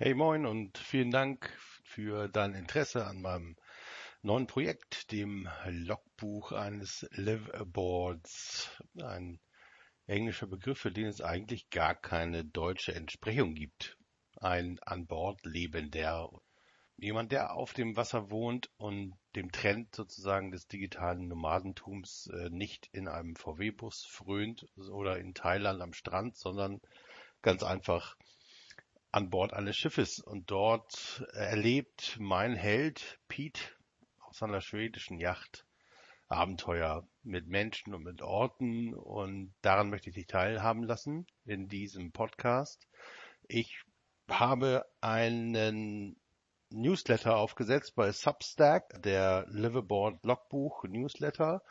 Hey moin und vielen Dank für dein Interesse an meinem neuen Projekt, dem Logbuch eines Liveaboards. Ein englischer Begriff, für den es eigentlich gar keine deutsche Entsprechung gibt. Ein an Bord lebender. Jemand, der auf dem Wasser wohnt und dem Trend sozusagen des digitalen Nomadentums äh, nicht in einem VW-Bus frönt oder in Thailand am Strand, sondern ganz einfach an Bord eines Schiffes und dort erlebt mein Held Pete auf seiner schwedischen Yacht Abenteuer mit Menschen und mit Orten und daran möchte ich dich teilhaben lassen in diesem Podcast. Ich habe einen Newsletter aufgesetzt bei Substack, der Liveaboard Logbuch Newsletter,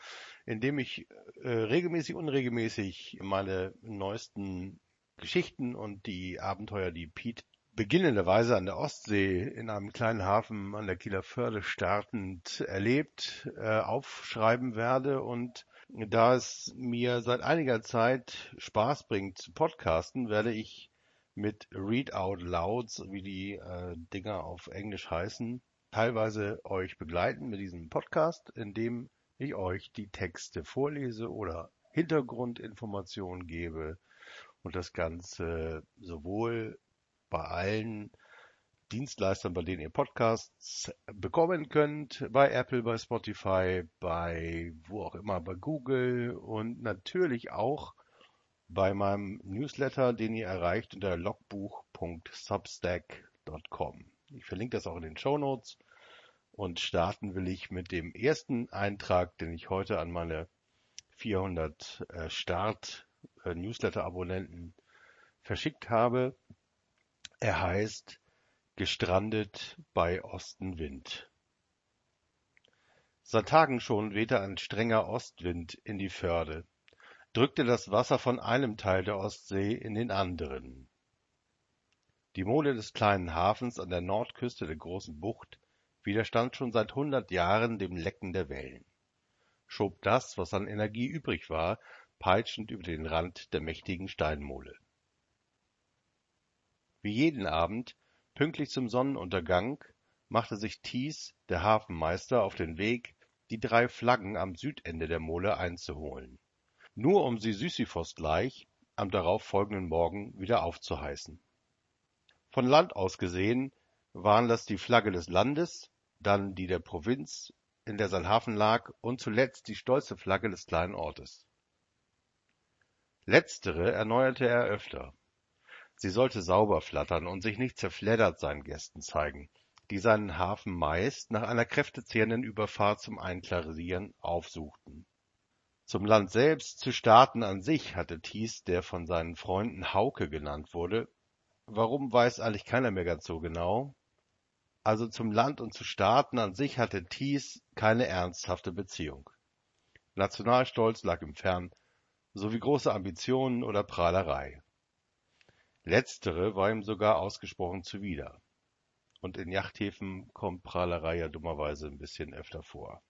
in dem ich äh, regelmäßig, unregelmäßig meine neuesten Geschichten und die Abenteuer, die Pete beginnenderweise an der Ostsee in einem kleinen Hafen an der Kieler Förde startend erlebt, äh, aufschreiben werde. Und da es mir seit einiger Zeit Spaß bringt zu podcasten, werde ich mit Read Out Louds, wie die äh, Dinger auf Englisch heißen, teilweise euch begleiten mit diesem Podcast, in dem ich euch die Texte vorlese oder Hintergrundinformationen gebe und das Ganze sowohl bei allen Dienstleistern, bei denen ihr Podcasts bekommen könnt, bei Apple, bei Spotify, bei wo auch immer, bei Google und natürlich auch bei meinem Newsletter, den ihr erreicht unter logbuch.substack.com. Ich verlinke das auch in den Show Notes und starten will ich mit dem ersten Eintrag, den ich heute an meine 400 äh, Start Newsletter-Abonnenten verschickt habe. Er heißt Gestrandet bei Ostenwind. Seit Tagen schon wehte ein strenger Ostwind in die Förde, drückte das Wasser von einem Teil der Ostsee in den anderen. Die Mole des kleinen Hafens an der Nordküste der großen Bucht widerstand schon seit hundert Jahren dem Lecken der Wellen, schob das, was an Energie übrig war, peitschend über den Rand der mächtigen Steinmole. Wie jeden Abend, pünktlich zum Sonnenuntergang, machte sich Thies, der Hafenmeister, auf den Weg, die drei Flaggen am Südende der Mole einzuholen, nur um sie Sisyphos gleich am darauf folgenden Morgen wieder aufzuheißen. Von Land aus gesehen waren das die Flagge des Landes, dann die der Provinz, in der sein Hafen lag, und zuletzt die stolze Flagge des kleinen Ortes. Letztere erneuerte er öfter. Sie sollte sauber flattern und sich nicht zerfleddert seinen Gästen zeigen, die seinen Hafen meist nach einer kräftezehrenden Überfahrt zum Einklarieren aufsuchten. Zum Land selbst zu starten an sich hatte Thies, der von seinen Freunden Hauke genannt wurde, warum weiß eigentlich keiner mehr ganz so genau, also zum Land und zu starten an sich hatte Thies keine ernsthafte Beziehung. Nationalstolz lag ihm fern, sowie große Ambitionen oder Prahlerei. Letztere war ihm sogar ausgesprochen zuwider. Und in Yachthäfen kommt Prahlerei ja dummerweise ein bisschen öfter vor.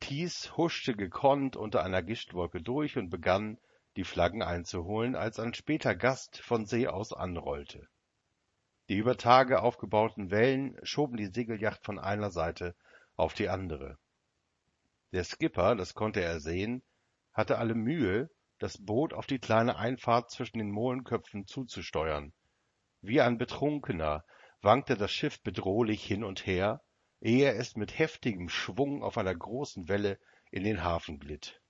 Thies huschte gekonnt unter einer Gischtwolke durch und begann, die Flaggen einzuholen, als ein später Gast von See aus anrollte. Die über Tage aufgebauten Wellen schoben die Segelyacht von einer Seite auf die andere. Der Skipper, das konnte er sehen, hatte alle Mühe, das Boot auf die kleine Einfahrt zwischen den Molenköpfen zuzusteuern. Wie ein Betrunkener wankte das Schiff bedrohlich hin und her, ehe es mit heftigem Schwung auf einer großen Welle in den Hafen glitt.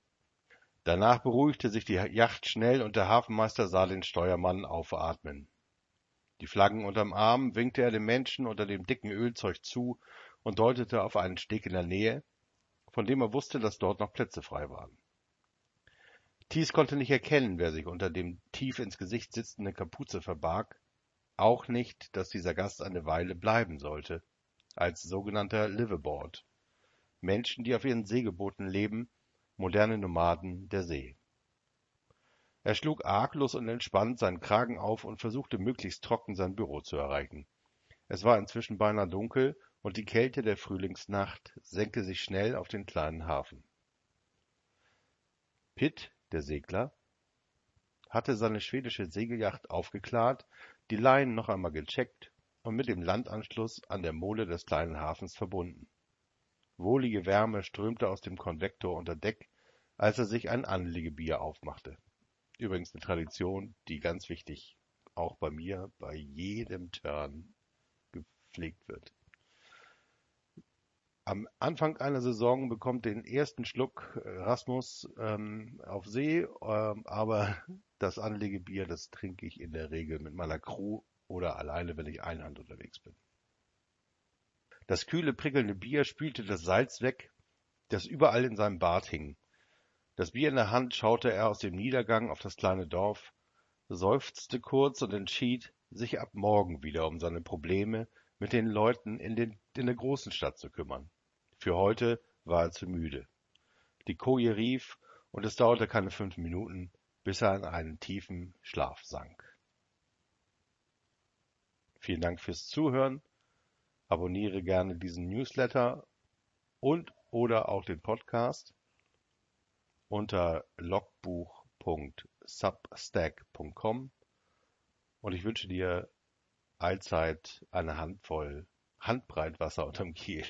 Danach beruhigte sich die Yacht schnell und der Hafenmeister sah den Steuermann aufatmen. Die Flaggen unterm Arm winkte er dem Menschen unter dem dicken Ölzeug zu und deutete auf einen Steg in der Nähe, von dem er wusste, dass dort noch Plätze frei waren. Thies konnte nicht erkennen, wer sich unter dem tief ins Gesicht sitzenden Kapuze verbarg, auch nicht, dass dieser Gast eine Weile bleiben sollte, als sogenannter Liveaboard. Menschen, die auf ihren Segelbooten leben, moderne Nomaden der See. Er schlug arglos und entspannt seinen Kragen auf und versuchte möglichst trocken sein Büro zu erreichen. Es war inzwischen beinahe dunkel und die Kälte der Frühlingsnacht senkte sich schnell auf den kleinen Hafen. Pitt der Segler, hatte seine schwedische Segelyacht aufgeklärt, die Leinen noch einmal gecheckt und mit dem Landanschluss an der Mole des kleinen Hafens verbunden. Wohlige Wärme strömte aus dem Konvektor unter Deck, als er sich ein Anlegebier aufmachte. Übrigens eine Tradition, die ganz wichtig auch bei mir bei jedem Turn gepflegt wird. Am Anfang einer Saison bekommt den ersten Schluck äh, Rasmus ähm, auf See, ähm, aber das Anlegebier, das trinke ich in der Regel mit meiner Crew oder alleine, wenn ich einhand unterwegs bin. Das kühle, prickelnde Bier spülte das Salz weg, das überall in seinem Bart hing. Das Bier in der Hand schaute er aus dem Niedergang auf das kleine Dorf, seufzte kurz und entschied, sich ab morgen wieder um seine Probleme mit den Leuten in, den, in der großen Stadt zu kümmern. Für heute war er zu müde. Die Koje rief, und es dauerte keine fünf Minuten, bis er in einen tiefen Schlaf sank. Vielen Dank fürs Zuhören. Abonniere gerne diesen Newsletter und oder auch den Podcast unter logbuch.substack.com und ich wünsche dir allzeit eine Handvoll Handbreit Wasser unterm Kiel.